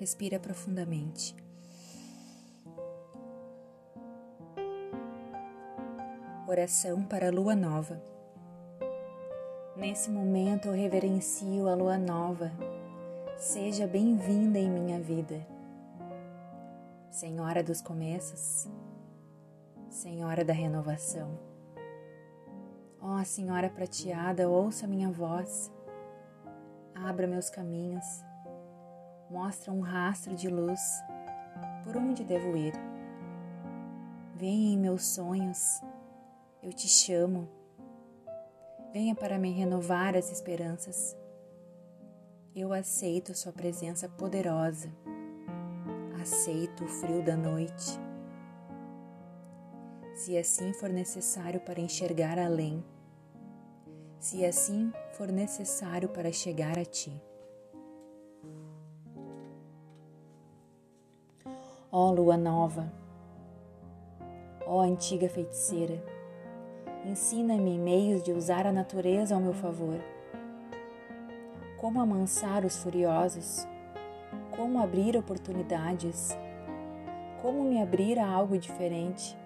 Respira profundamente. Oração para a lua nova. Nesse momento eu reverencio a lua nova. Seja bem-vinda em minha vida. Senhora dos começos, Senhora da renovação. Ó oh, Senhora prateada, ouça minha voz. Abra meus caminhos mostra um rastro de luz por onde devo ir. Venha em meus sonhos, eu te chamo. Venha para me renovar as esperanças. Eu aceito Sua presença poderosa. Aceito o frio da noite. Se assim for necessário para enxergar além, se assim for necessário para chegar a Ti. Ó lua nova, ó antiga feiticeira, ensina-me meios de usar a natureza ao meu favor. Como amansar os furiosos, como abrir oportunidades, como me abrir a algo diferente.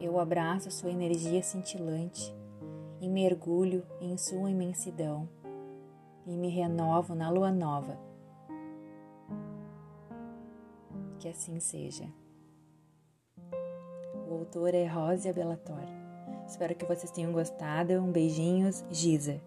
Eu abraço sua energia cintilante e mergulho em sua imensidão e me renovo na lua nova que assim seja. O autor é Rosia Bellator. Espero que vocês tenham gostado. Um beijinhos, Giza.